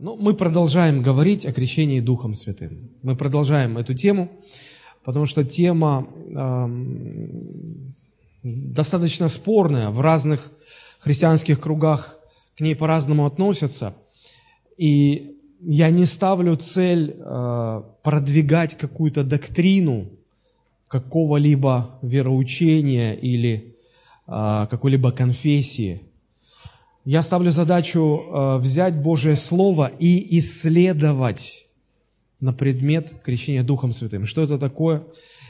Ну, мы продолжаем говорить о крещении Духом Святым. Мы продолжаем эту тему, потому что тема э, достаточно спорная, в разных христианских кругах к ней по-разному относятся. И я не ставлю цель э, продвигать какую-то доктрину какого-либо вероучения или э, какой-либо конфессии – я ставлю задачу э, взять Божие Слово и исследовать на предмет крещения Духом Святым. Что это такое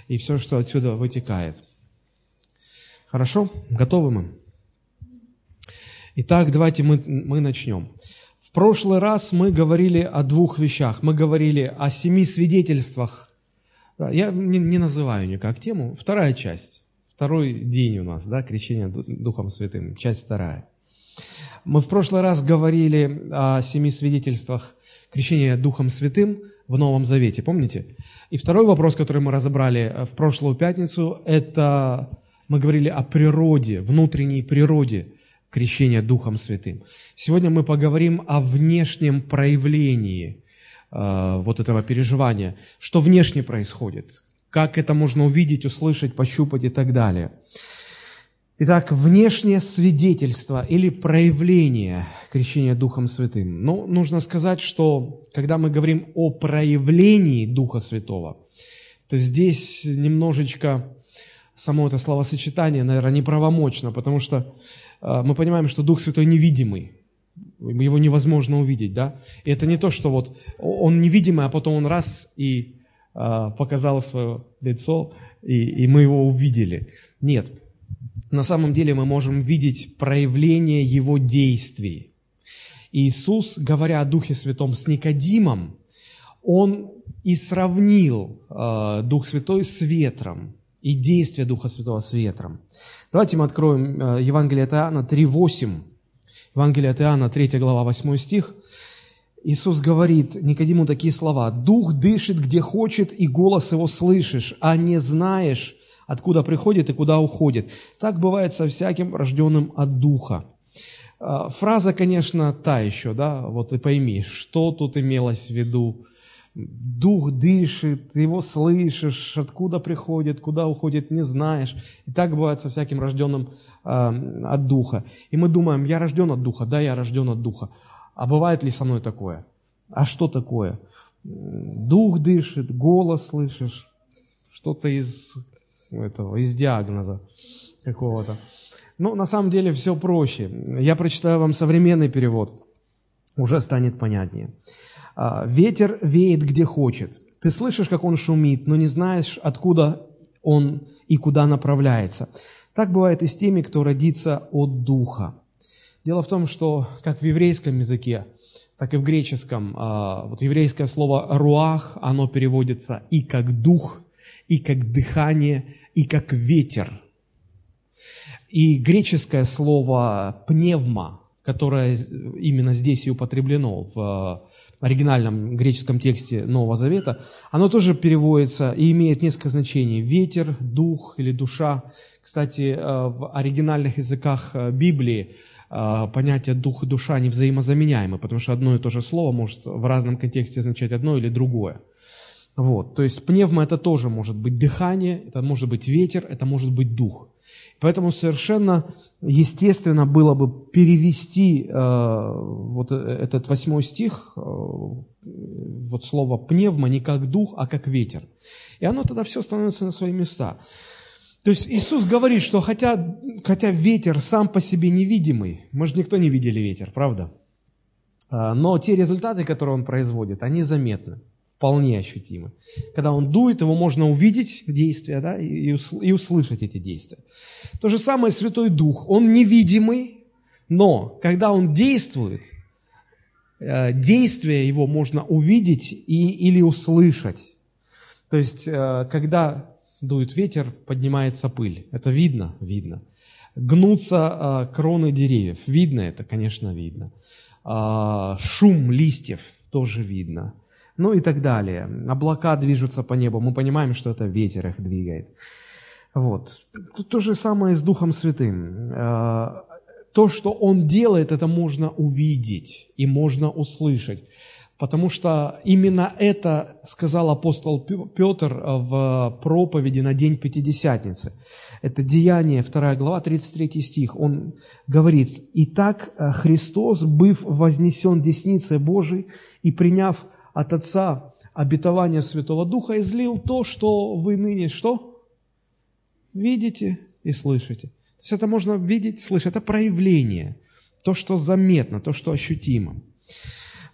и все, что отсюда вытекает. Хорошо? Готовы мы? Итак, давайте мы, мы начнем. В прошлый раз мы говорили о двух вещах. Мы говорили о семи свидетельствах. Я не, не называю никак тему. Вторая часть. Второй день у нас, да, крещение Духом Святым. Часть вторая. Мы в прошлый раз говорили о семи свидетельствах крещения Духом Святым в Новом Завете, помните? И второй вопрос, который мы разобрали в прошлую пятницу, это мы говорили о природе, внутренней природе крещения Духом Святым. Сегодня мы поговорим о внешнем проявлении э, вот этого переживания, что внешне происходит, как это можно увидеть, услышать, пощупать и так далее. Итак, внешнее свидетельство или проявление крещения Духом Святым. Ну, нужно сказать, что когда мы говорим о проявлении Духа Святого, то здесь немножечко само это словосочетание, наверное, неправомочно, потому что э, мы понимаем, что Дух Святой невидимый, его невозможно увидеть, да? И это не то, что вот он невидимый, а потом он раз и э, показал свое лицо, и, и мы его увидели. Нет, на самом деле мы можем видеть проявление Его действий. Иисус, говоря о Духе Святом с Никодимом, Он и сравнил э, Дух Святой с ветром и действие Духа Святого с ветром. Давайте мы откроем э, Евангелие от Иоанна 3.8. Евангелие от Иоанна, 3 глава, 8 стих. Иисус говорит Никодиму такие слова. «Дух дышит, где хочет, и голос его слышишь, а не знаешь, откуда приходит и куда уходит. Так бывает со всяким рожденным от Духа. А, фраза, конечно, та еще, да, вот и пойми, что тут имелось в виду. Дух дышит, его слышишь, откуда приходит, куда уходит, не знаешь. И так бывает со всяким рожденным э, от Духа. И мы думаем, я рожден от Духа, да, я рожден от Духа. А бывает ли со мной такое? А что такое? Дух дышит, голос слышишь, что-то из этого, из диагноза какого-то. Ну, на самом деле все проще. Я прочитаю вам современный перевод, уже станет понятнее. А, «Ветер веет где хочет. Ты слышишь, как он шумит, но не знаешь, откуда он и куда направляется. Так бывает и с теми, кто родится от Духа». Дело в том, что как в еврейском языке, так и в греческом, а, вот еврейское слово «руах», оно переводится и как «дух», и как «дыхание», и как ветер. И греческое слово «пневма», которое именно здесь и употреблено в оригинальном греческом тексте Нового Завета, оно тоже переводится и имеет несколько значений. Ветер, дух или душа. Кстати, э, в оригинальных языках э, Библии э, понятие дух и душа не взаимозаменяемы, потому что одно и то же слово может в разном контексте означать одно или другое. Вот, то есть пневма это тоже может быть дыхание, это может быть ветер, это может быть дух. Поэтому совершенно естественно было бы перевести э, вот этот восьмой стих, э, вот слово пневма не как дух, а как ветер. И оно тогда все становится на свои места. То есть Иисус говорит, что хотя, хотя ветер сам по себе невидимый, мы же никто не видели ветер, правда? А, но те результаты, которые он производит, они заметны вполне ощутимы. Когда он дует, его можно увидеть действия да, и, услышать эти действия. То же самое Святой Дух. Он невидимый, но когда он действует, э, действие его можно увидеть и, или услышать. То есть, э, когда дует ветер, поднимается пыль. Это видно? Видно. Гнутся э, кроны деревьев. Видно это? Конечно, видно. А, шум листьев тоже видно ну и так далее. Облака движутся по небу, мы понимаем, что это ветер их двигает. Вот. То же самое с Духом Святым. Э, то, что Он делает, это можно увидеть и можно услышать. Потому что именно это сказал апостол Петр в проповеди на день Пятидесятницы. Это Деяние, 2 глава, 33 стих. Он говорит, «Итак, Христос, быв вознесен десницей Божией и приняв от Отца обетование Святого Духа, излил то, что вы ныне что? Видите и слышите. То есть это можно видеть, слышать. Это проявление, то, что заметно, то, что ощутимо.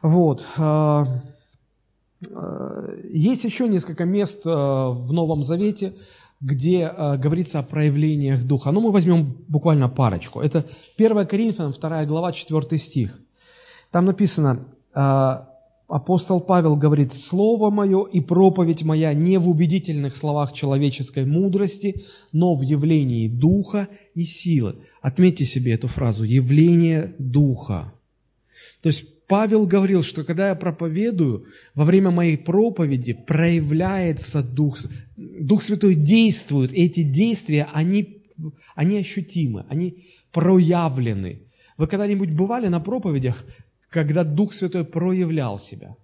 Вот. А, а, есть еще несколько мест а, в Новом Завете, где говорится о проявлениях Духа. Но ну, мы возьмем буквально парочку. Это 1 Коринфянам, 2 глава, 4 стих. Там написано, апостол Павел говорит, «Слово мое и проповедь моя не в убедительных словах человеческой мудрости, но в явлении Духа и силы». Отметьте себе эту фразу «явление Духа». То есть Павел говорил, что когда я проповедую, во время моей проповеди проявляется Дух, Дух Святой действует, и эти действия, они, они ощутимы, они проявлены. Вы когда-нибудь бывали на проповедях, когда Дух Святой проявлял себя?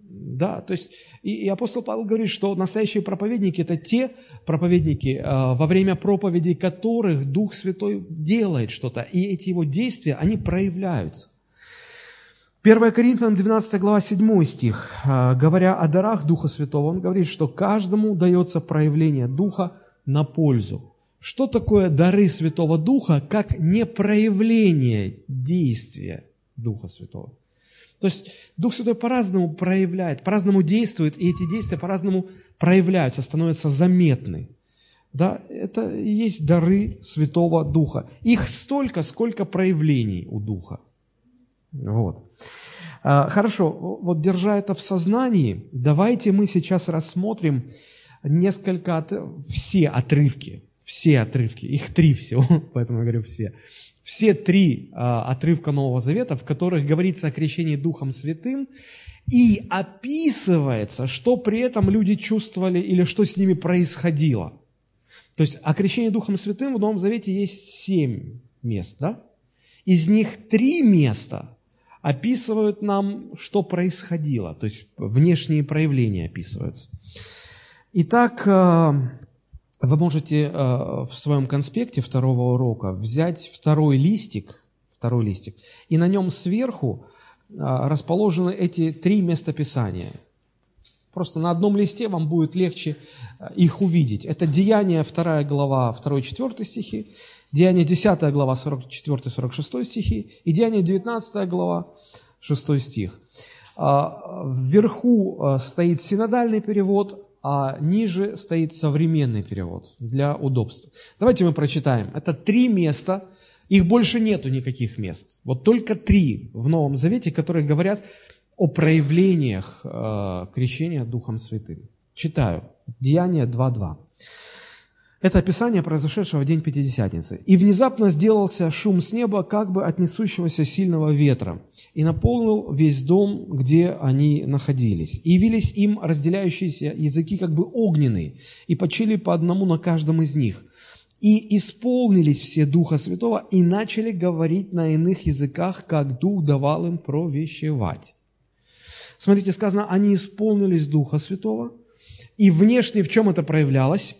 Да, то есть и, и апостол Павел говорит, что настоящие проповедники – это те проповедники, э, во время проповеди которых Дух Святой делает что-то, и эти его действия, они проявляются. 1 Коринфянам 12 глава 7 стих, а, говоря о дарах Духа Святого, он говорит, что каждому дается проявление Духа на пользу. Что такое дары Святого Духа, как не проявление действия Духа Святого? То есть Дух Святой по-разному проявляет, по-разному действует, и эти действия по-разному проявляются, становятся заметны. Да, это и есть дары Святого Духа. Их столько, сколько проявлений у Духа. Вот. А, хорошо, вот держа это в сознании, давайте мы сейчас рассмотрим несколько, от... все отрывки, все отрывки, их три всего, поэтому я говорю все, все три а, отрывка Нового Завета, в которых говорится о крещении Духом Святым, и описывается, что при этом люди чувствовали или что с ними происходило. То есть о крещении Духом Святым в Новом Завете есть семь мест, да? Из них три места описывают нам, что происходило, то есть внешние проявления описываются. Итак, э, вы можете э, в своем конспекте второго урока взять второй листик, второй листик, и на нем сверху э, расположены эти три местописания. Просто на одном листе вам будет легче их увидеть. Это Деяние, 2 глава, 2-4 стихи, Деяние 10 глава, 44-46 стихи, и Деяние 19 глава, 6 стих. Вверху стоит синодальный перевод, а ниже стоит современный перевод для удобства. Давайте мы прочитаем. Это три места, их больше нету никаких мест. Вот только три в Новом Завете, которые говорят о проявлениях э, крещения Духом Святым. Читаю. Деяние 2.2. Это описание произошедшего в день Пятидесятницы. «И внезапно сделался шум с неба, как бы от несущегося сильного ветра, и наполнил весь дом, где они находились. И явились им разделяющиеся языки, как бы огненные, и почили по одному на каждом из них. И исполнились все Духа Святого, и начали говорить на иных языках, как Дух давал им провещевать». Смотрите, сказано, они исполнились Духа Святого, и внешне в чем это проявлялось?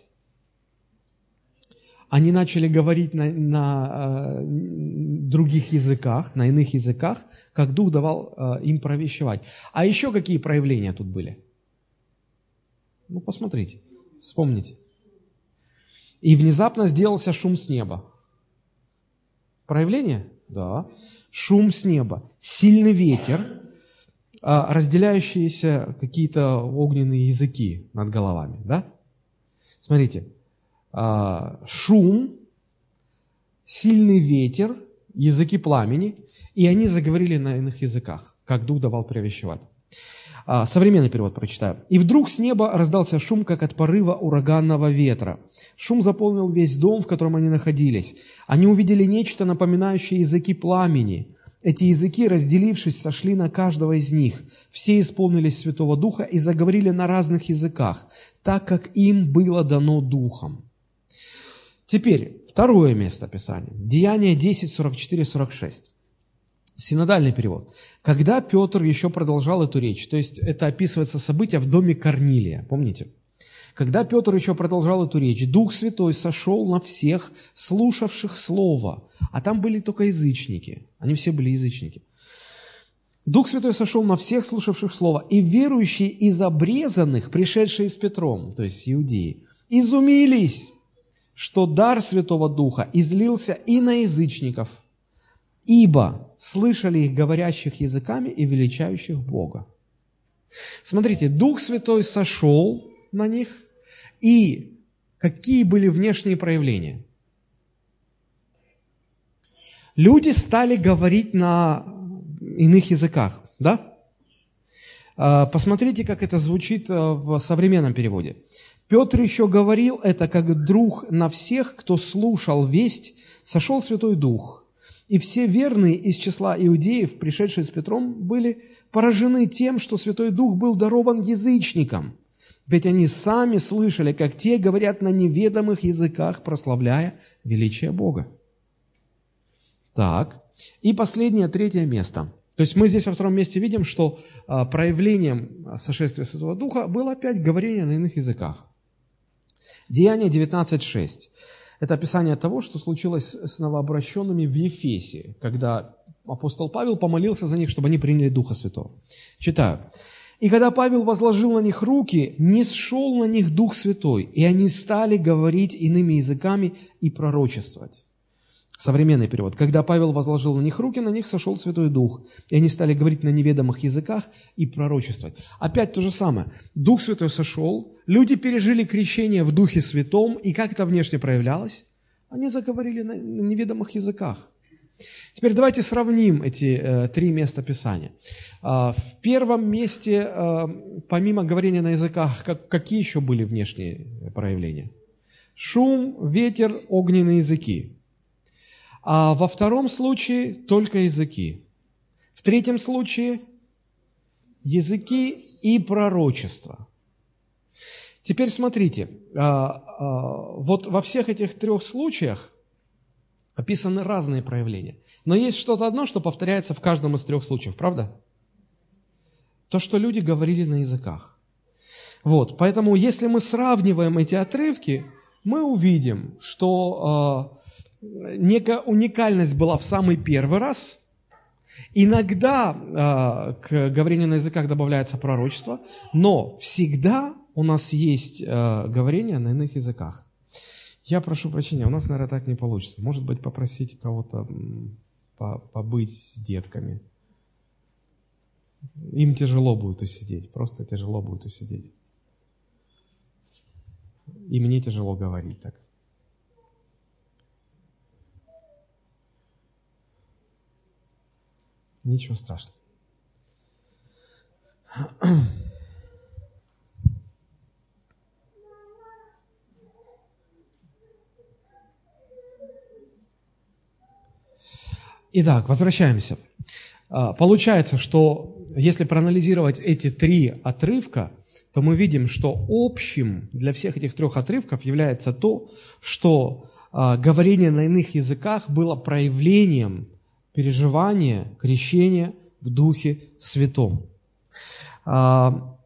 Они начали говорить на, на э, других языках, на иных языках, как Дух давал э, им провещевать. А еще какие проявления тут были? Ну, посмотрите, вспомните. И внезапно сделался шум с неба. Проявление? Да. Шум с неба. Сильный ветер, э, разделяющиеся какие-то огненные языки над головами. Да? Смотрите, шум, сильный ветер, языки пламени, и они заговорили на иных языках, как Дух давал провещевать. А, современный перевод прочитаю. «И вдруг с неба раздался шум, как от порыва ураганного ветра. Шум заполнил весь дом, в котором они находились. Они увидели нечто, напоминающее языки пламени. Эти языки, разделившись, сошли на каждого из них. Все исполнились Святого Духа и заговорили на разных языках, так как им было дано Духом». Теперь, Второе место Писания. Деяние 10, 44, 46. Синодальный перевод. Когда Петр еще продолжал эту речь, то есть это описывается событие в доме Корнилия, помните? Когда Петр еще продолжал эту речь, Дух Святой сошел на всех слушавших Слово, а там были только язычники, они все были язычники. Дух Святой сошел на всех слушавших Слово, и верующие из обрезанных, пришедшие с Петром, то есть иудеи, изумились, что дар Святого Духа излился и на язычников, ибо слышали их говорящих языками и величающих Бога. Смотрите, Дух Святой сошел на них, и какие были внешние проявления? Люди стали говорить на иных языках, да? А, посмотрите, как это звучит э, в современном переводе. Петр еще говорил это как друг на всех, кто слушал весть, сошел Святой Дух. И все верные из числа иудеев, пришедшие с Петром, были поражены тем, что Святой Дух был дарован язычникам. Ведь они сами слышали, как те говорят на неведомых языках, прославляя величие Бога. Так, и последнее, третье место. То есть мы здесь во втором месте видим, что а, проявлением сошествия Святого Духа было опять говорение на иных языках. Деяние 19.6. Это описание того, что случилось с новообращенными в Ефесе, когда апостол Павел помолился за них, чтобы они приняли Духа Святого. Читаю. «И когда Павел возложил на них руки, не сшел на них Дух Святой, и они стали говорить иными языками и пророчествовать». Современный перевод. Когда Павел возложил на них руки, на них сошел Святой Дух, и они стали говорить на неведомых языках и пророчествовать. Опять то же самое. Дух Святой сошел, люди пережили крещение в Духе Святом, и как это внешне проявлялось? Они заговорили на, неведомых языках. Теперь давайте сравним эти э, три места Писания. Э, в первом месте, э, помимо говорения на языках, как, какие еще были внешние проявления? Шум, ветер, огненные языки. А во втором случае только языки. В третьем случае языки и пророчество. Теперь смотрите, а, а, вот во всех этих трех случаях описаны разные проявления. Но есть что-то одно, что повторяется в каждом из трех случаев, правда? То, что люди говорили на языках. Вот, поэтому если мы сравниваем эти отрывки, мы увидим, что некая уникальность была в самый первый раз. Иногда э, к говорению на языках добавляется пророчество, но всегда у нас есть э, говорение на иных языках. Я прошу прощения, у нас, наверное, так не получится. Может быть, попросить кого-то побыть с детками. Им тяжело будет усидеть, просто тяжело будет усидеть. И мне тяжело говорить так. Ничего страшного. Итак, возвращаемся. А, получается, что если проанализировать эти три отрывка, то мы видим, что общим для всех этих трех отрывков является то, что а, говорение на иных языках было проявлением переживание крещения в Духе Святом. А,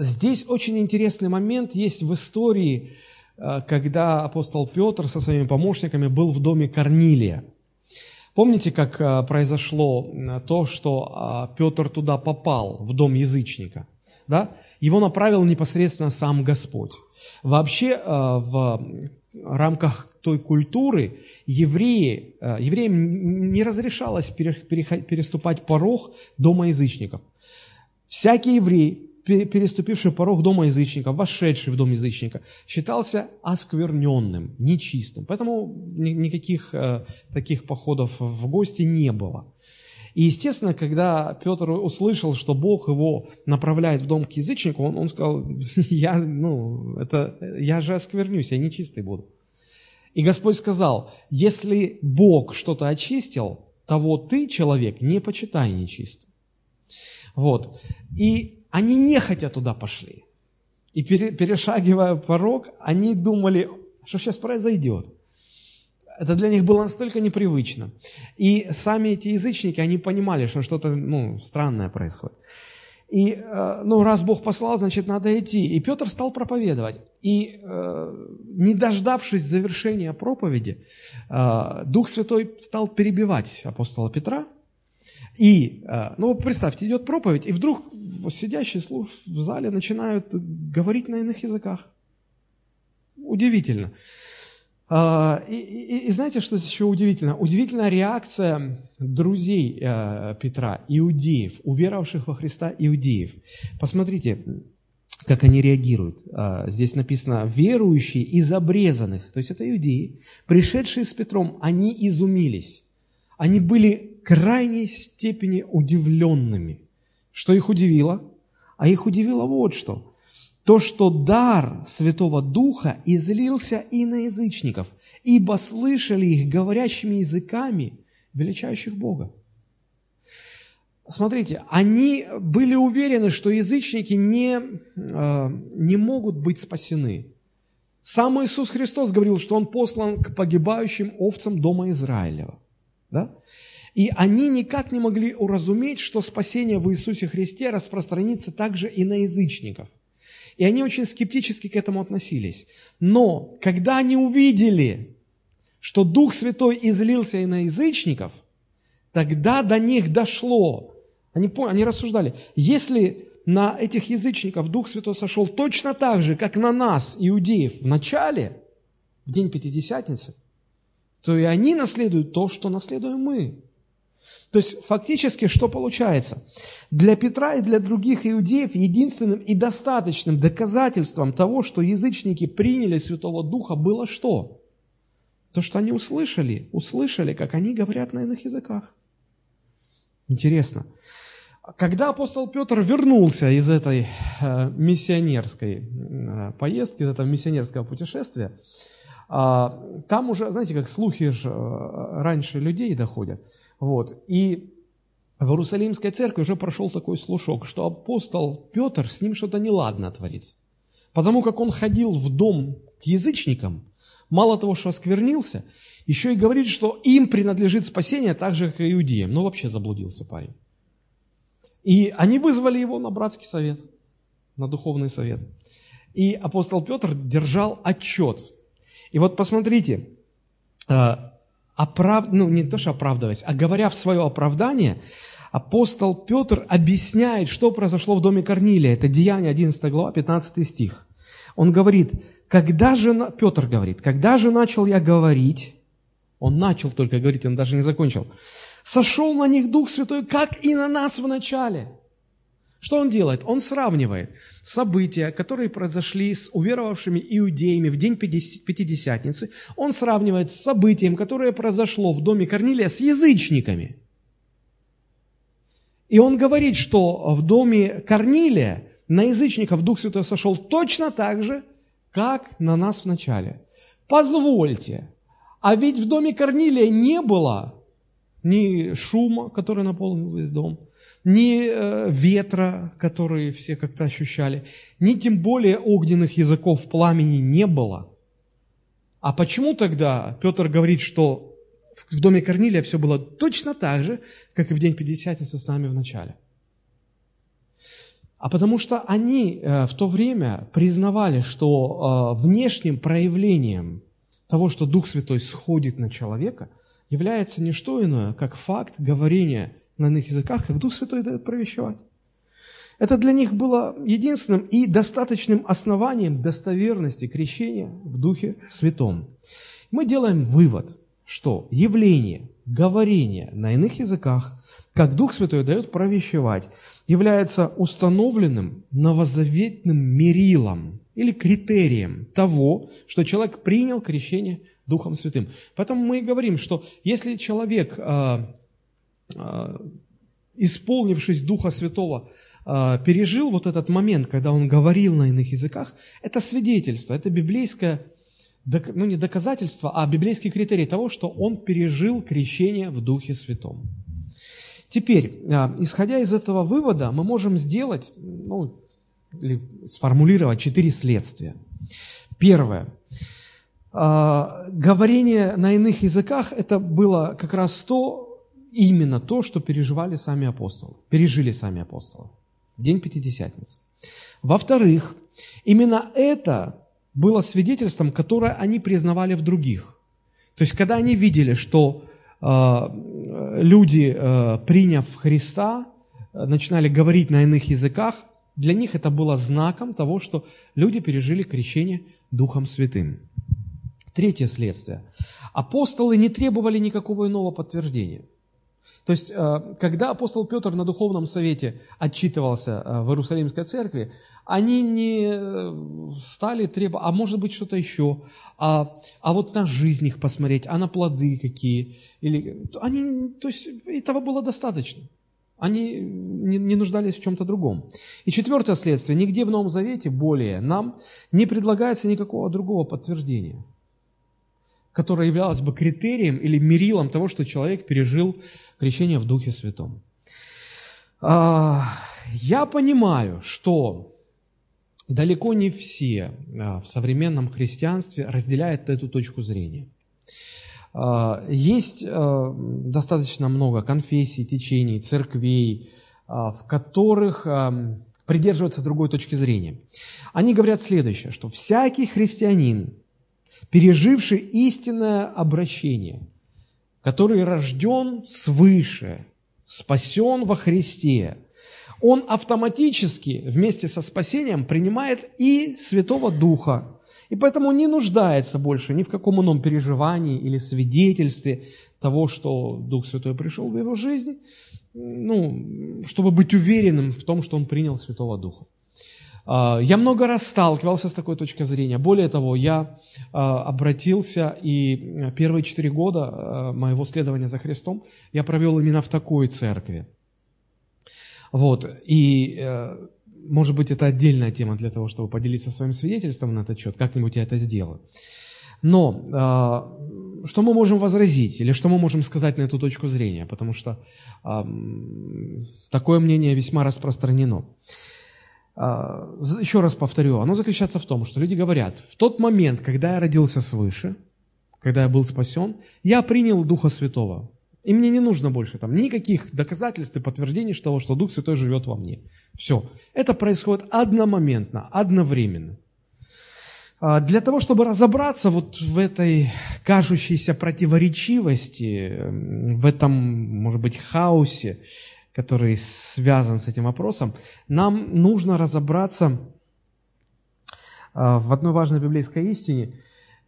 здесь очень интересный момент есть в истории, а, когда апостол Петр со своими помощниками был в доме Корнилия. Помните, как а, произошло то, что Петр туда попал, в дом язычника? Да? Его направил непосредственно сам Господь. Вообще в рамках той культуры евреи, э, евреям не разрешалось переступать порог дома язычников. Всякий еврей, переступивший порог дома язычника, вошедший в дом язычника, считался оскверненным, нечистым. Поэтому никаких э, таких походов в гости не было. И, естественно, когда Петр услышал, что Бог его направляет в дом к язычнику, он, он сказал, я, ну, это, я же осквернюсь, я нечистый буду. И Господь сказал, если Бог что-то очистил, того ты, человек, не почитай нечистым. Вот. И они нехотя туда пошли. И перешагивая порог, они думали, что сейчас произойдет. Это для них было настолько непривычно. И сами эти язычники, они понимали, что что-то ну, странное происходит. И, э, ну, раз Бог послал, значит, надо идти. И Петр стал проповедовать. И, э, не дождавшись завершения проповеди, э, Дух Святой стал перебивать апостола Петра. И, ну, представьте, идет проповедь, и вдруг сидящие в зале начинают говорить на иных языках. Удивительно. А, и, и, и знаете, что еще удивительно? Удивительная реакция друзей э, Петра, иудеев, уверовавших во Христа иудеев. Посмотрите, как они реагируют. А, здесь написано, верующие из обрезанных, то есть это иудеи, пришедшие с Петром, они изумились. Они были крайней степени удивленными. Что их удивило? А их удивило вот что то, что дар Святого Духа излился и на язычников, ибо слышали их говорящими языками, величающих Бога. Смотрите, они были уверены, что язычники не, э, не могут быть спасены. Сам Иисус Христос говорил, что Он послан к погибающим овцам дома Израилева. Да? И они никак не могли уразуметь, что спасение в Иисусе Христе распространится также и на язычников – и они очень скептически к этому относились. Но когда они увидели, что Дух Святой излился и на язычников, тогда до них дошло. Они, они рассуждали, если на этих язычников Дух Святой сошел точно так же, как на нас, иудеев, в начале, в день Пятидесятницы, то и они наследуют то, что наследуем мы. То есть фактически что получается? Для Петра и для других иудеев единственным и достаточным доказательством того, что язычники приняли Святого Духа, было что? То, что они услышали, услышали, как они говорят на иных языках. Интересно. Когда апостол Петр вернулся из этой э, миссионерской э, поездки, из этого миссионерского путешествия, э, там уже, знаете, как слухи же э, раньше людей доходят – вот. И в Иерусалимской церкви уже прошел такой слушок, что апостол Петр, с ним что-то неладно творится. Потому как он ходил в дом к язычникам, мало того, что осквернился, еще и говорит, что им принадлежит спасение так же, как и иудеям. Ну, вообще заблудился парень. И они вызвали его на братский совет, на духовный совет. И апостол Петр держал отчет. И вот посмотрите, а, оправ... ну не то, что оправдываясь, а говоря в свое оправдание, апостол Петр объясняет, что произошло в доме Корнилия. Это Деяние 11 глава, 15 стих. Он говорит, когда же, Петр говорит, когда же начал я говорить, он начал только говорить, он даже не закончил, сошел на них Дух Святой, как и на нас в начале. Что он делает? Он сравнивает события, которые произошли с уверовавшими иудеями в день Пятидесятницы. Он сравнивает с событием, которое произошло в доме Корнилия с язычниками. И он говорит, что в доме Корнилия на язычников Дух Святой сошел точно так же, как на нас в начале. Позвольте, а ведь в доме Корнилия не было ни шума, который наполнил весь дом, ни э, ветра, которые все как-то ощущали, ни тем более огненных языков пламени не было. А почему тогда Петр говорит, что в доме Корнилия все было точно так же, как и в день Пятидесятницы с нами в начале? А потому что они э, в то время признавали, что э, внешним проявлением того, что Дух Святой сходит на человека, является не что иное, как факт говорения на иных языках, как Дух Святой дает провещевать. Это для них было единственным и достаточным основанием достоверности крещения в Духе Святом. Мы делаем вывод, что явление, говорение на иных языках, как Дух Святой дает провещевать, является установленным новозаветным мерилом или критерием того, что человек принял крещение Духом Святым. Поэтому мы и говорим, что если человек а, исполнившись Духа Святого, а, пережил вот этот момент, когда он говорил на иных языках, это свидетельство, это библейское, ну не доказательство, а библейский критерий того, что он пережил крещение в Духе Святом. Теперь, а, исходя из этого вывода, мы можем сделать, ну, или сформулировать четыре следствия. Первое. а, говорение на иных языках – это было как раз то, именно то, что переживали сами апостолы, пережили сами апостолы день Пятидесятницы. Во-вторых, именно это было свидетельством, которое они признавали в других. То есть, когда они видели, что э, люди, э, приняв Христа, э, начинали говорить на иных языках, для них это было знаком того, что люди пережили крещение Духом Святым. Третье следствие. Апостолы не требовали никакого иного подтверждения. То есть, э, когда апостол Петр на духовном совете отчитывался э, в Иерусалимской церкви, они не э, стали требовать, а может быть что-то еще, а, а вот на жизнь их посмотреть, а на плоды какие. Или, они, то есть, этого было достаточно. Они не, не нуждались в чем-то другом. И четвертое следствие. Нигде в Новом Завете более нам не предлагается никакого другого подтверждения – которое являлось бы критерием или мерилом того, что человек пережил крещение в Духе Святом. А, я понимаю, что далеко не все а, в современном христианстве разделяют эту точку зрения. А, есть достаточно много конфессий, течений, церквей, в которых придерживаются другой точки зрения. Они говорят следующее, что всякий христианин, переживший истинное обращение, который рожден свыше, спасен во Христе, он автоматически вместе со спасением принимает и Святого Духа, и поэтому не нуждается больше ни в каком ином переживании или свидетельстве того, что Дух Святой пришел в его жизнь, ну, чтобы быть уверенным в том, что он принял Святого Духа. А, я много раз сталкивался с такой точкой зрения. Более того, я а, обратился, и первые четыре года а, моего следования за Христом я провел именно в такой церкви. Вот, и, э, может быть, это отдельная тема для того, чтобы поделиться своим свидетельством на этот счет, как-нибудь я это сделаю. Но что мы можем возразить, или что мы можем сказать на эту точку зрения, потому что такое мнение весьма распространено. А, еще раз повторю, оно заключается в том, что люди говорят, в тот момент, когда я родился свыше, когда я был спасен, я принял Духа Святого. И мне не нужно больше там никаких доказательств и подтверждений того, что Дух Святой живет во мне. Все. Это происходит одномоментно, одновременно. А, для того, чтобы разобраться вот в этой кажущейся противоречивости, в этом, может быть, хаосе, который связан с этим вопросом, нам нужно разобраться а, в одной важной библейской истине.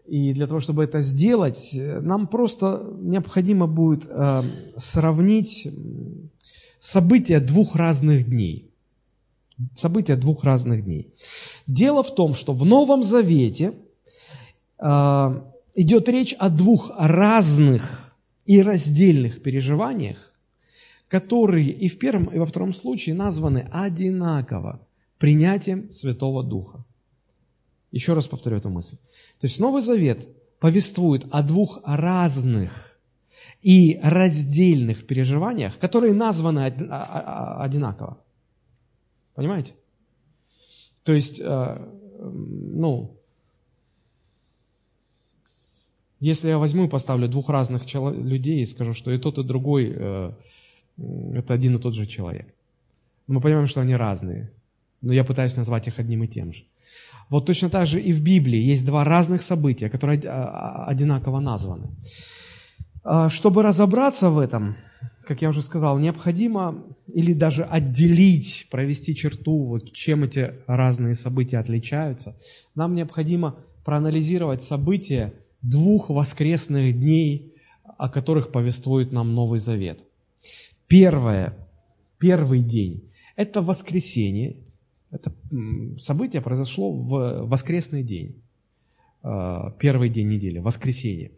И для того, чтобы это сделать, нам просто необходимо будет а, сравнить события двух разных дней. События двух разных дней. Дело в том, что в Новом Завете а, идет речь о двух разных и раздельных переживаниях, которые и в первом, и во втором случае названы одинаково принятием Святого Духа. Еще раз повторю эту мысль. То есть Новый Завет повествует о двух разных и раздельных переживаниях, которые названы одинаково. Понимаете? То есть, э, ну, если я возьму и поставлю двух разных людей и скажу, что и тот, и другой э, это один и тот же человек. Мы понимаем, что они разные, но я пытаюсь назвать их одним и тем же. Вот точно так же и в Библии есть два разных события, которые а, а, одинаково названы. А, чтобы разобраться в этом, как я уже сказал, необходимо или даже отделить, провести черту, вот чем эти разные события отличаются. Нам необходимо проанализировать события двух воскресных дней, о которых повествует нам Новый Завет. Первое, первый день – это воскресенье. Это событие произошло в воскресный день, э, первый день недели, воскресенье.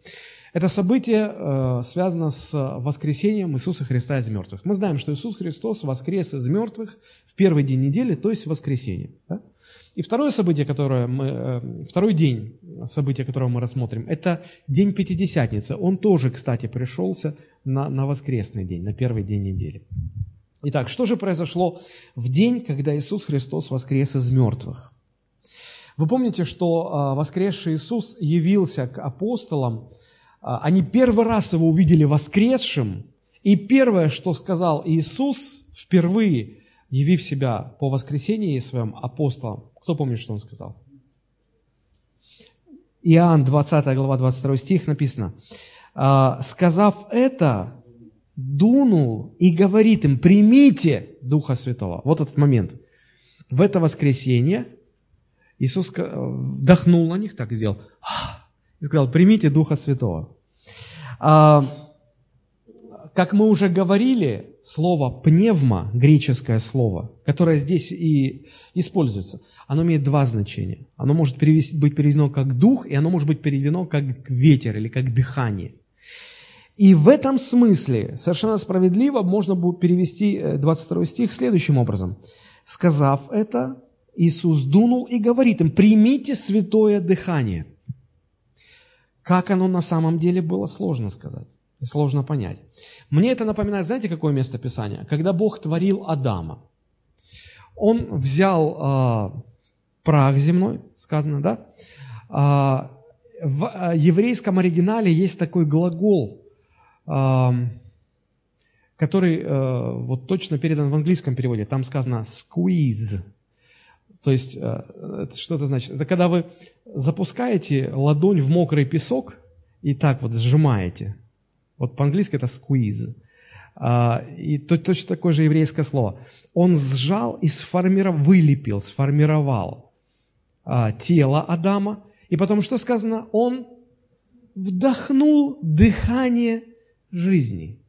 Это событие э, связано с воскресением Иисуса Христа из мертвых. Мы знаем, что Иисус Христос воскрес из мертвых в первый день недели, то есть воскресенье. Да? И второе событие, которое мы, э, второй день события, которого мы рассмотрим, это день Пятидесятницы. Он тоже, кстати, пришелся на, на воскресный день, на первый день недели. Итак, что же произошло в день, когда Иисус Христос воскрес из мертвых? Вы помните, что а, воскресший Иисус явился к апостолам, а, они первый раз его увидели воскресшим, и первое, что сказал Иисус, впервые явив себя по воскресении своим апостолам, кто помнит, что он сказал? Иоанн, 20 глава, 22 стих написано. «А, «Сказав это, дунул и говорит им, примите Духа Святого». Вот этот момент. В это воскресенье Иисус вдохнул на них, так сделал, и сказал, примите Духа Святого. А, как мы уже говорили, слово «пневма», греческое слово, которое здесь и используется, оно имеет два значения. Оно может быть переведено как «дух», и оно может быть переведено как «ветер» или как «дыхание». И в этом смысле совершенно справедливо можно будет перевести 22 э, стих следующим образом. «Сказав это, Иисус дунул и говорит им, примите святое дыхание». Как оно на самом деле было, сложно сказать сложно понять. Мне это напоминает, знаете, какое место Писания? Когда Бог творил Адама. Он взял э, прах земной, сказано, да? Э, в э, еврейском оригинале есть такой глагол, э, который э, вот точно передан в английском переводе. Там сказано squeeze. То есть, что это значит? Это когда вы запускаете ладонь в мокрый песок и так вот сжимаете. Вот по-английски это squeeze. А, и точно такое же еврейское слово. Он сжал и сформировал, вылепил, сформировал а, тело Адама. И потом что сказано? Он вдохнул дыхание жизни.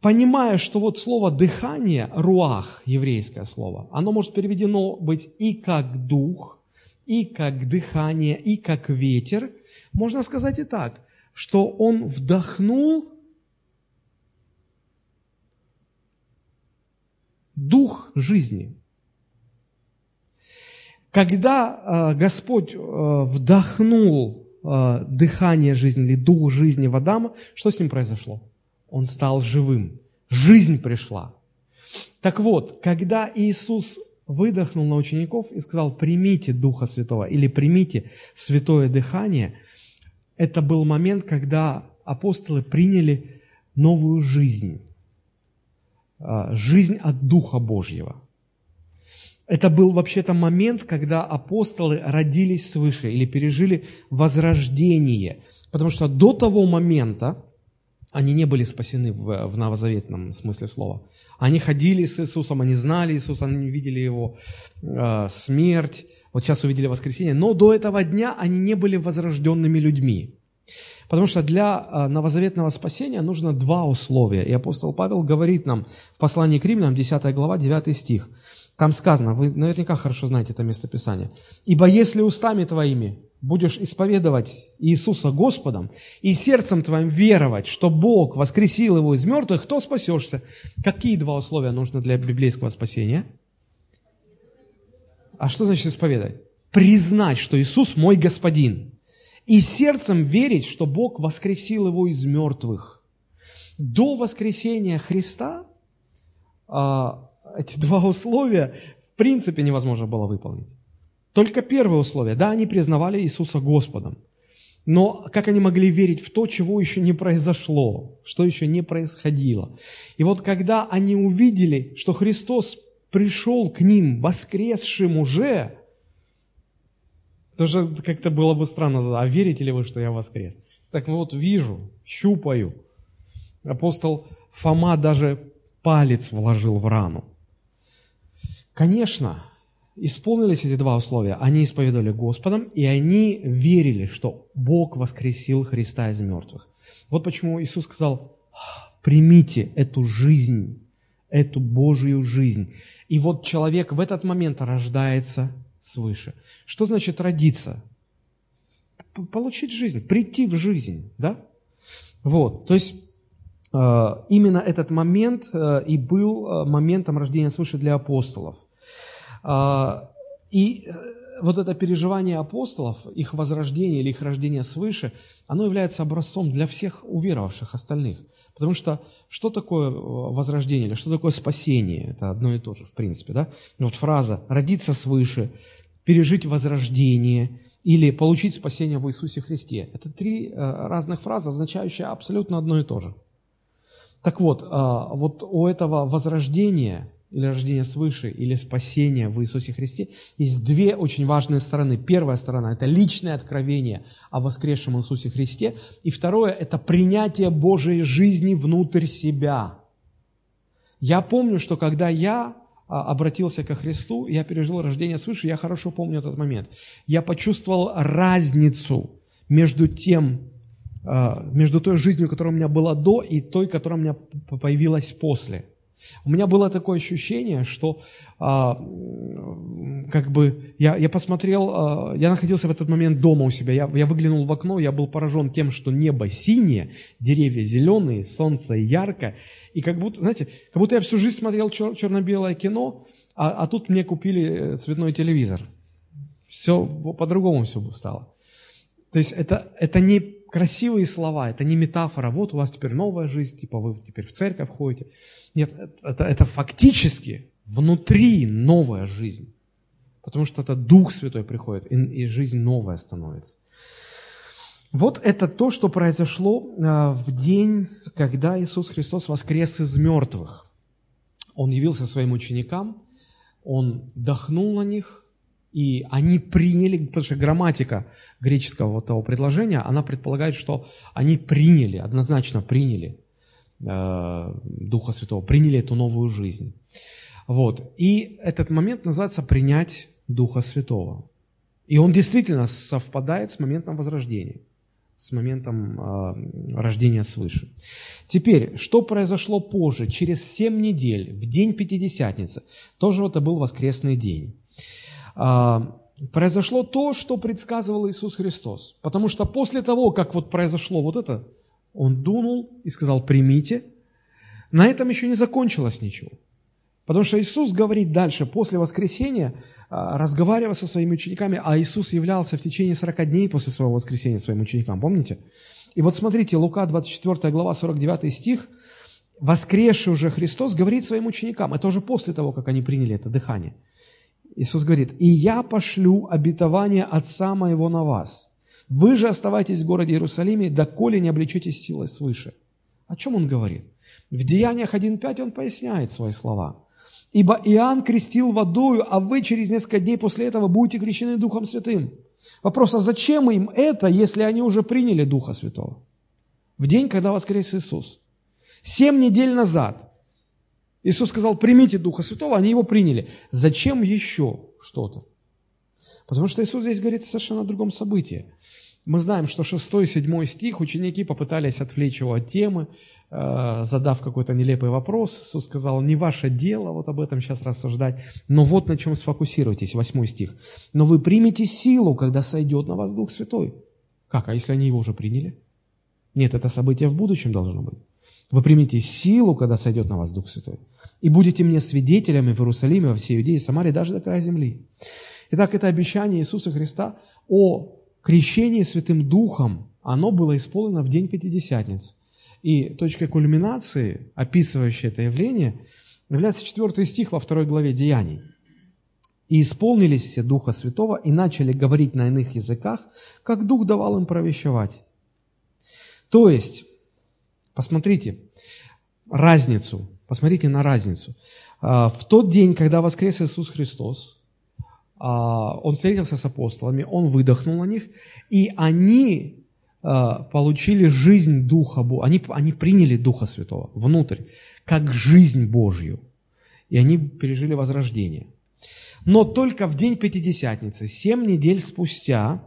Понимая, что вот слово «дыхание», «руах», еврейское слово, оно может переведено быть и как дух, и как дыхание, и как ветер, можно сказать и так что он вдохнул дух жизни. Когда э, Господь э, вдохнул э, дыхание жизни или дух жизни в Адама, что с ним произошло? Он стал живым. Жизнь пришла. Так вот, когда Иисус выдохнул на учеников и сказал, примите Духа Святого или примите святое дыхание – это был момент, когда апостолы приняли новую жизнь, а, жизнь от Духа Божьего. Это был вообще-то момент, когда апостолы родились свыше или пережили возрождение. Потому что до того момента они не были спасены в, в новозаветном смысле слова. Они ходили с Иисусом, они знали Иисуса, они видели Его э, смерть, вот сейчас увидели воскресенье, но до этого дня они не были возрожденными людьми. Потому что для а, новозаветного спасения нужно два условия. И апостол Павел говорит нам в послании к Римлянам, 10 глава, 9 стих. Там сказано, вы наверняка хорошо знаете это местописание. «Ибо если устами твоими будешь исповедовать Иисуса Господом и сердцем твоим веровать, что Бог воскресил его из мертвых, то спасешься». Какие два условия нужны для библейского спасения? А что значит исповедать? Признать, что Иисус мой Господин и сердцем верить, что Бог воскресил его из мертвых. До воскресения Христа а, эти два условия в принципе невозможно было выполнить. Только первое условие, да, они признавали Иисуса Господом. Но как они могли верить в то, чего еще не произошло, что еще не происходило? И вот когда они увидели, что Христос пришел к ним воскресшим уже, тоже как-то было бы странно, а верите ли вы, что я воскрес? Так вот, вижу, щупаю. Апостол Фома даже палец вложил в рану. Конечно, исполнились эти два условия. Они исповедовали Господом, и они верили, что Бог воскресил Христа из мертвых. Вот почему Иисус сказал, примите эту жизнь, эту Божью жизнь. И вот человек в этот момент рождается свыше. Что значит родиться? Получить жизнь, прийти в жизнь, да? Вот, то есть э, именно этот момент э, и был э, моментом рождения свыше для апостолов. И вот это переживание апостолов, их возрождение или их рождение свыше, оно является образцом для всех уверовавших остальных. Потому что что такое э, возрождение или что такое спасение? Это одно и то же, в принципе. Да? Вот фраза «родиться свыше», «пережить возрождение» или «получить спасение в Иисусе Христе». Это три э, разных фразы, означающие абсолютно одно и то же. Так вот, э, вот у этого возрождения или рождения свыше, или спасения в Иисусе Христе, есть две очень важные стороны. Первая сторона – это личное откровение о воскресшем Иисусе Христе. И второе – это принятие Божией жизни внутрь себя. Я помню, что когда я а, обратился ко Христу, я пережил рождение свыше, я хорошо помню этот момент. Я почувствовал разницу между тем, а, между той жизнью, которая у меня была до, и той, которая у меня появилась после – у меня было такое ощущение, что а, как бы я, я посмотрел, а, я находился в этот момент дома у себя, я, я выглянул в окно, я был поражен тем, что небо синее, деревья зеленые, солнце ярко, и как будто, знаете, как будто я всю жизнь смотрел чер- черно-белое кино, а, а тут мне купили э, цветной телевизор. Все по-другому все стало. То есть это, это не красивые слова, это не метафора, вот у вас теперь новая жизнь, типа вы теперь в церковь ходите. Нет, это, это фактически внутри новая жизнь. Потому что это Дух Святой приходит, и, и жизнь новая становится. Вот это то, что произошло а, в день, когда Иисус Христос воскрес из мертвых. Он явился своим ученикам, Он дохнул на них, и они приняли, потому что грамматика греческого вот того предложения, она предполагает, что они приняли, однозначно приняли э, Духа Святого, приняли эту новую жизнь. Вот. И этот момент называется «принять Духа Святого». И он действительно совпадает с моментом возрождения, с моментом э, рождения свыше. Теперь, что произошло позже? Через семь недель, в день Пятидесятницы, тоже это был воскресный день. А, произошло то, что предсказывал Иисус Христос. Потому что после того, как вот произошло вот это, Он дунул и сказал, примите, на этом еще не закончилось ничего. Потому что Иисус говорит дальше, после воскресения, а, разговаривая со своими учениками, а Иисус являлся в течение 40 дней после своего воскресения своим ученикам, помните? И вот смотрите, Лука 24 глава, 49 стих, воскресший уже Христос говорит своим ученикам, это уже после того, как они приняли это дыхание – Иисус говорит, «И я пошлю обетование Отца моего на вас. Вы же оставайтесь в городе Иерусалиме, доколе не облечетесь силой свыше». О чем он говорит? В Деяниях 1.5 он поясняет свои слова. «Ибо Иоанн крестил водою, а вы через несколько дней после этого будете крещены Духом Святым». Вопрос, а зачем им это, если они уже приняли Духа Святого? В день, когда воскрес Иисус. Семь недель назад Иисус сказал, примите Духа Святого, они его приняли. Зачем еще что-то? Потому что Иисус здесь говорит о совершенно другом событии. Мы знаем, что 6 и 7 стих ученики попытались отвлечь его от темы, э, задав какой-то нелепый вопрос. Иисус сказал, не ваше дело вот об этом сейчас рассуждать, но вот на чем сфокусируйтесь, 8 стих. «Но вы примете силу, когда сойдет на вас Дух Святой». Как, а если они его уже приняли? Нет, это событие в будущем должно быть. Вы примете силу, когда сойдет на вас Дух Святой, и будете мне свидетелями в Иерусалиме, во всей Иудее, Самаре, даже до края земли. Итак, это обещание Иисуса Христа о крещении Святым Духом, оно было исполнено в день Пятидесятницы. И точкой кульминации, описывающей это явление, является четвертый стих во второй главе Деяний. «И исполнились все Духа Святого, и начали говорить на иных языках, как Дух давал им провещевать». То есть, Посмотрите разницу, посмотрите на разницу. А, в тот день, когда воскрес Иисус Христос, а, Он встретился с апостолами, Он выдохнул на них, и они а, получили жизнь Духа Божьего, они, они приняли Духа Святого внутрь, как жизнь Божью, и они пережили возрождение. Но только в день Пятидесятницы, семь недель спустя,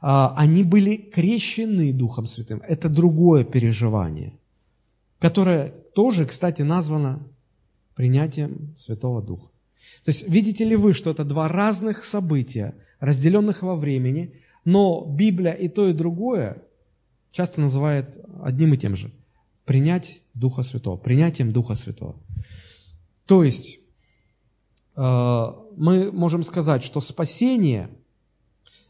они были крещены Духом Святым. Это другое переживание, которое тоже, кстати, названо принятием Святого Духа. То есть видите ли вы, что это два разных события, разделенных во времени, но Библия и то, и другое часто называет одним и тем же. Принять Духа Святого, принятием Духа Святого. То есть, мы можем сказать, что спасение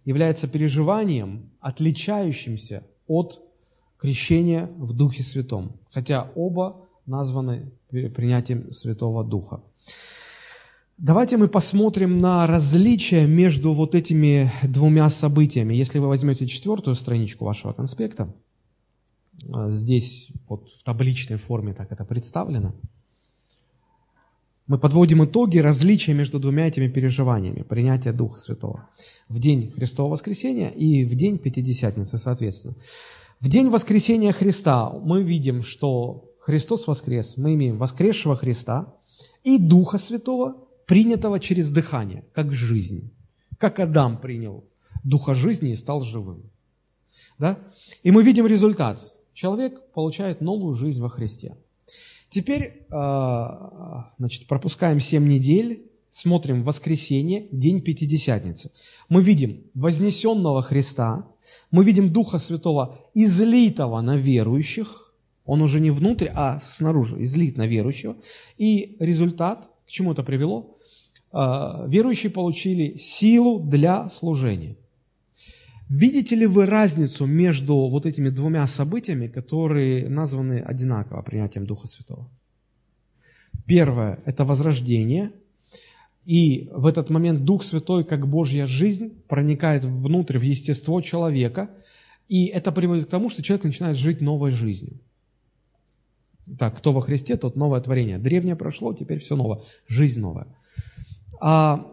является переживанием, отличающимся от крещения в Духе Святом, хотя оба названы принятием Святого Духа. Давайте мы посмотрим на различия между вот этими двумя событиями. Если вы возьмете четвертую страничку вашего конспекта, а, здесь вот в табличной форме так это представлено, мы подводим итоги различия между двумя этими переживаниями, принятия Духа Святого. В день Христового воскресения и в день Пятидесятницы, соответственно. В день воскресения Христа мы видим, что Христос воскрес, мы имеем воскресшего Христа и Духа Святого, принятого через дыхание, как жизнь. Как Адам принял духа жизни и стал живым. Да? И мы видим результат. Человек получает новую жизнь во Христе. Теперь а, значит, пропускаем 7 недель, смотрим воскресенье, день Пятидесятницы. Мы видим вознесенного Христа, мы видим Духа Святого, излитого на верующих, он уже не внутрь, а снаружи, излит на верующего. И результат, к чему это привело? А, верующие получили силу для служения. Видите ли вы разницу между вот этими двумя событиями, которые названы одинаково принятием Духа Святого? Первое – это возрождение, и в этот момент Дух Святой, как Божья жизнь, проникает внутрь, в естество человека, и это приводит к тому, что человек начинает жить новой жизнью. Так, кто во Христе, тот новое творение. Древнее прошло, теперь все новое. Жизнь новая. А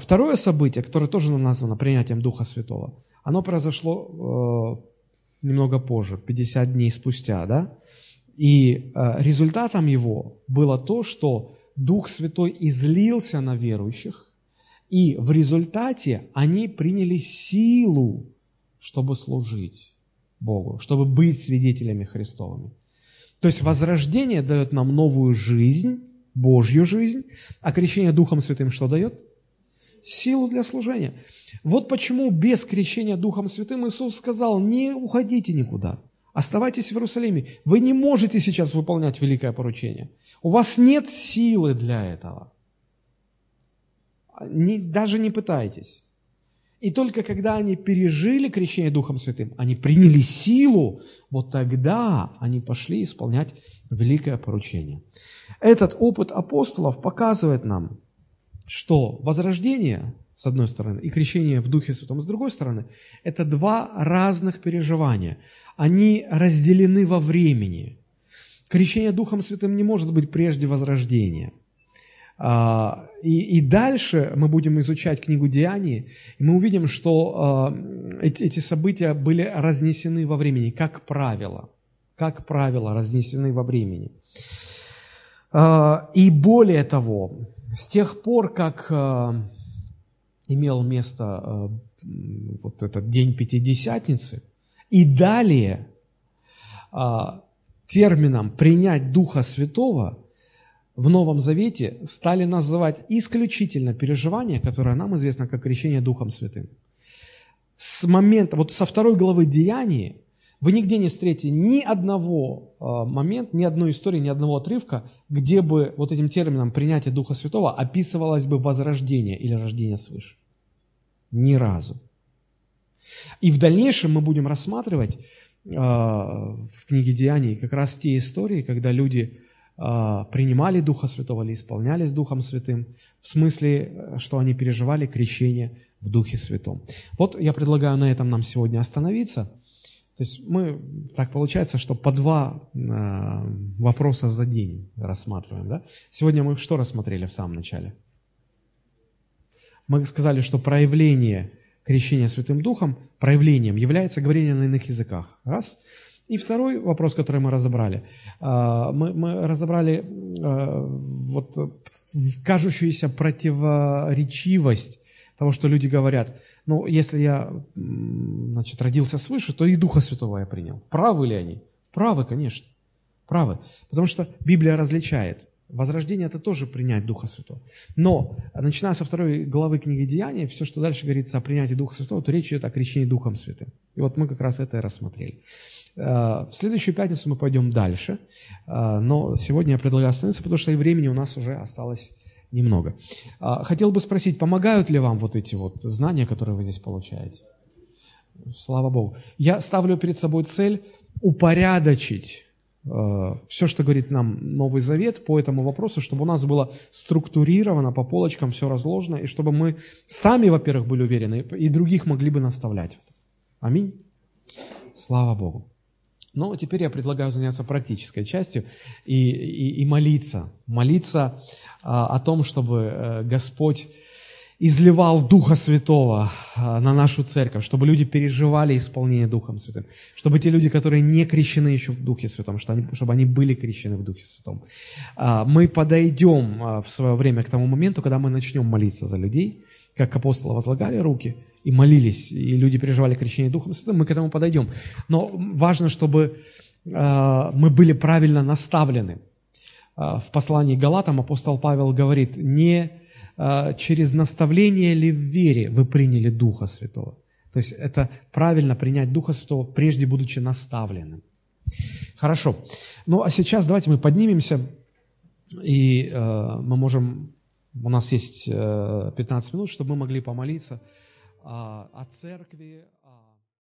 второе событие, которое тоже названо принятием Духа Святого, оно произошло э, немного позже, 50 дней спустя, да? И э, результатом его было то, что Дух Святой излился на верующих, и в результате они приняли силу, чтобы служить Богу, чтобы быть свидетелями Христовыми. То есть возрождение дает нам новую жизнь, Божью жизнь, а крещение Духом Святым что дает? Силу для служения. Вот почему без крещения Духом Святым Иисус сказал, не уходите никуда, оставайтесь в Иерусалиме. Вы не можете сейчас выполнять великое поручение. У вас нет силы для этого. Не, даже не пытайтесь. И только когда они пережили крещение Духом Святым, они приняли силу, вот тогда они пошли исполнять великое поручение. Этот опыт апостолов показывает нам, что возрождение, с одной стороны, и крещение в Духе Святом, с другой стороны, это два разных переживания. Они разделены во времени. Крещение Духом Святым не может быть прежде возрождения – а, и, и дальше мы будем изучать книгу Деяний, и мы увидим, что а, эти, эти события были разнесены во времени, как правило. Как правило, разнесены во времени. А, и более того, с тех пор, как имел место вот этот день Пятидесятницы, и далее термином «принять Духа Святого» в Новом Завете стали называть исключительно переживание, которое нам известно как крещение Духом Святым. С момента, вот со второй главы Деяний вы нигде не встретите ни одного э, момента, ни одной истории, ни одного отрывка, где бы вот этим термином принятие Духа Святого описывалось бы возрождение или рождение свыше. Ни разу. И в дальнейшем мы будем рассматривать э, в книге Деяний как раз те истории, когда люди а, принимали Духа Святого или исполнялись Духом Святым, в смысле, что они переживали крещение в Духе Святом. Вот я предлагаю на этом нам сегодня остановиться. То есть мы, так получается, что по два э, вопроса за день рассматриваем. Да? Сегодня мы что рассмотрели в самом начале? Мы сказали, что проявление крещения Святым Духом, проявлением является говорение на иных языках. Раз – и второй вопрос, который мы разобрали. А, мы, мы разобрали а, вот кажущуюся противоречивость того, что люди говорят, ну, если я, значит, родился свыше, то и Духа Святого я принял. Правы ли они? Правы, конечно. Правы. Потому что Библия различает. Возрождение – это тоже принять Духа Святого. Но, начиная со второй главы книги Деяния, все, что дальше говорится о принятии Духа Святого, то речь идет о крещении Духом Святым. И вот мы как раз это и рассмотрели. Э, в следующую пятницу мы пойдем дальше, э, но сегодня я предлагаю остановиться, потому что и времени у нас уже осталось немного. А, хотел бы спросить, помогают ли вам вот эти вот знания, которые вы здесь получаете? Слава Богу. Я ставлю перед собой цель упорядочить э, все, что говорит нам Новый Завет по этому вопросу, чтобы у нас было структурировано, по полочкам все разложено, и чтобы мы сами, во-первых, были уверены, и других могли бы наставлять. Аминь. Слава Богу. Но теперь я предлагаю заняться практической частью и, и, и молиться. Молиться а, о том, чтобы а, Господь изливал Духа Святого а, на нашу церковь, чтобы люди переживали исполнение Духом Святым, чтобы те люди, которые не крещены еще в Духе Святом, чтобы они, чтобы они были крещены в Духе Святом. А, мы подойдем а, в свое время к тому моменту, когда мы начнем молиться за людей, как апостолы возлагали руки – и молились, и люди переживали крещение Духом Святым, мы к этому подойдем. Но важно, чтобы э, мы были правильно наставлены. Э, в послании Галатам апостол Павел говорит, не э, через наставление ли в вере вы приняли Духа Святого. То есть это правильно принять Духа Святого, прежде будучи наставленным. Хорошо. Ну а сейчас давайте мы поднимемся, и э, мы можем, у нас есть э, 15 минут, чтобы мы могли помолиться о церкви,